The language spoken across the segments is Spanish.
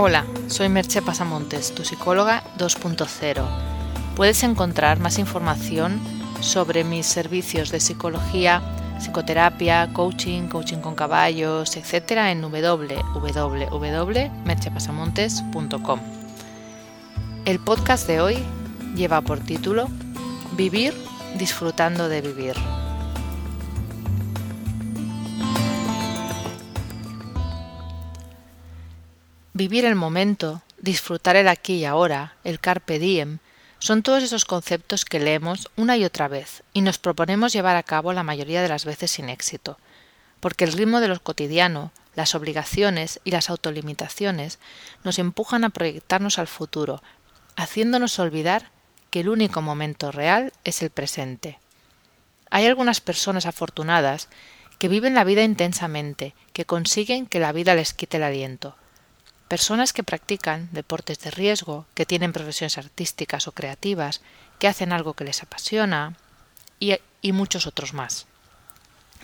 Hola, soy Merche Pasamontes, tu psicóloga 2.0. Puedes encontrar más información sobre mis servicios de psicología, psicoterapia, coaching, coaching con caballos, etc. en www.merchepasamontes.com. El podcast de hoy lleva por título Vivir disfrutando de vivir. Vivir el momento, disfrutar el aquí y ahora, el carpe diem, son todos esos conceptos que leemos una y otra vez y nos proponemos llevar a cabo la mayoría de las veces sin éxito, porque el ritmo de lo cotidiano, las obligaciones y las autolimitaciones nos empujan a proyectarnos al futuro, haciéndonos olvidar que el único momento real es el presente. Hay algunas personas afortunadas que viven la vida intensamente, que consiguen que la vida les quite el aliento, Personas que practican deportes de riesgo, que tienen profesiones artísticas o creativas, que hacen algo que les apasiona y, muchos otros más.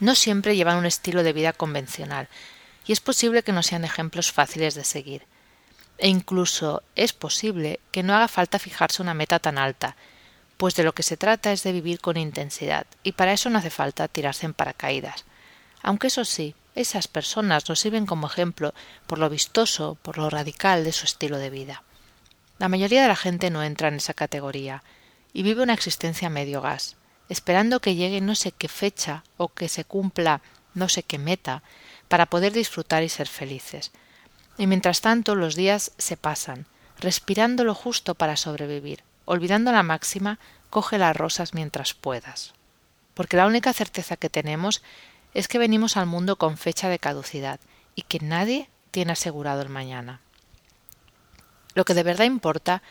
No siempre llevan un estilo de vida convencional y es posible que no sean ejemplos fáciles de seguir. E incluso es posible que no haga falta fijarse una meta tan alta, pues de lo que se trata es de vivir con intensidad, y para eso no hace falta tirarse en paracaídas. Aunque eso sí, esas personas nos sirven como ejemplo por lo vistoso, por lo radical de su estilo de vida. La mayoría de la gente no entra en esa categoría y vive una existencia medio gas, esperando que llegue no sé qué fecha o que se cumpla no sé qué meta para poder disfrutar y ser felices. Y mientras tanto los días se pasan, respirando lo justo para sobrevivir, olvidando la máxima, coge las rosas mientras puedas. Porque la única certeza que tenemos es que venimos al mundo con fecha de caducidad y que nadie tiene asegurado el mañana. Lo que de verdad importa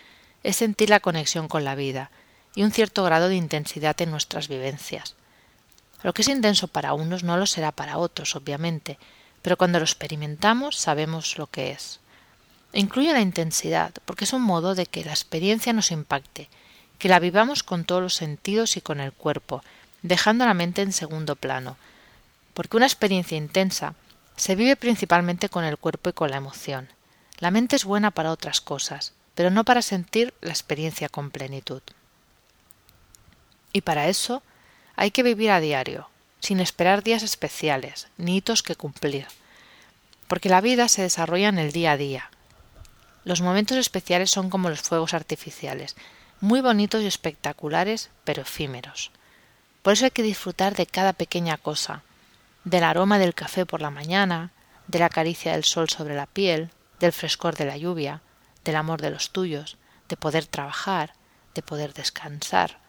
es sentir la conexión con la vida y un cierto grado de intensidad en nuestras vivencias. Lo que es intenso para unos no lo será para otros, obviamente, pero cuando lo experimentamos sabemos lo que es. E incluye la intensidad, porque es un modo de que la experiencia nos impacte, que la vivamos con todos los sentidos y con el cuerpo, dejando la mente en segundo plano, porque una experiencia intensa se vive principalmente con el cuerpo y con la emoción. La mente es buena para otras cosas, pero no para sentir la experiencia con plenitud. Y para eso hay que vivir a diario, sin esperar días especiales, ni hitos que cumplir, porque la vida se desarrolla en el día a día. Los momentos especiales son como los fuegos artificiales, muy bonitos y espectaculares, pero efímeros. Por eso hay que disfrutar de cada pequeña cosa, del aroma del café por la mañana, de la caricia del sol sobre la piel, del frescor de la lluvia, del amor de los tuyos, de poder trabajar, de poder descansar,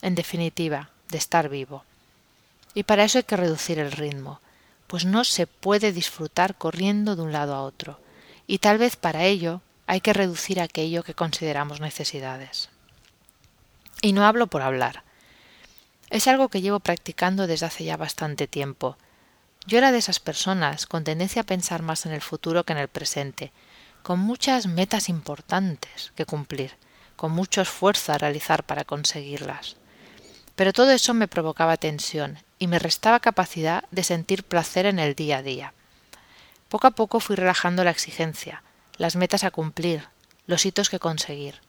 en definitiva, de estar vivo. Y para eso hay que reducir el ritmo, pues no se puede disfrutar corriendo de un lado a otro, y tal vez para ello hay que reducir aquello que consideramos necesidades. Y no hablo por hablar. Es algo que llevo practicando desde hace ya bastante tiempo, yo era de esas personas con tendencia a pensar más en el futuro que en el presente, con muchas metas importantes que cumplir, con mucho esfuerzo a realizar para conseguirlas. Pero todo eso me provocaba tensión y me restaba capacidad de sentir placer en el día a día. Poco a poco fui relajando la exigencia, las metas a cumplir, los hitos que conseguir,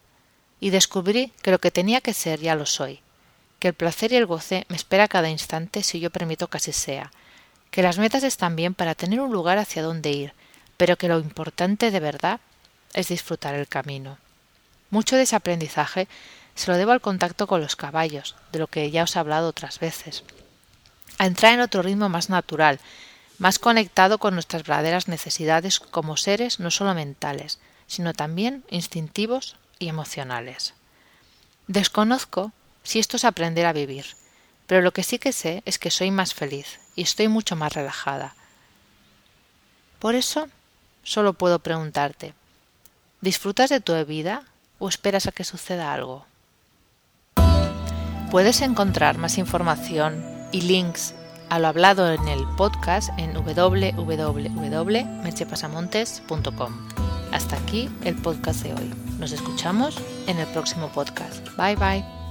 y descubrí que lo que tenía que ser ya lo soy, que el placer y el goce me espera cada instante si yo permito que así sea, que las metas están bien para tener un lugar hacia donde ir, pero que lo importante de verdad es disfrutar el camino. Mucho de ese aprendizaje se lo debo al contacto con los caballos, de lo que ya os he hablado otras veces. A entrar en otro ritmo más natural, más conectado con nuestras verdaderas necesidades como seres no solo mentales, sino también instintivos y emocionales. Desconozco si esto es aprender a vivir, pero lo que sí que sé es que soy más feliz y estoy mucho más relajada. Por eso, solo puedo preguntarte, ¿disfrutas de tu vida o esperas a que suceda algo? Puedes encontrar más información y links a lo hablado en el podcast en www.merchepasamontes.com. Hasta aquí el podcast de hoy. Nos escuchamos en el próximo podcast. Bye bye.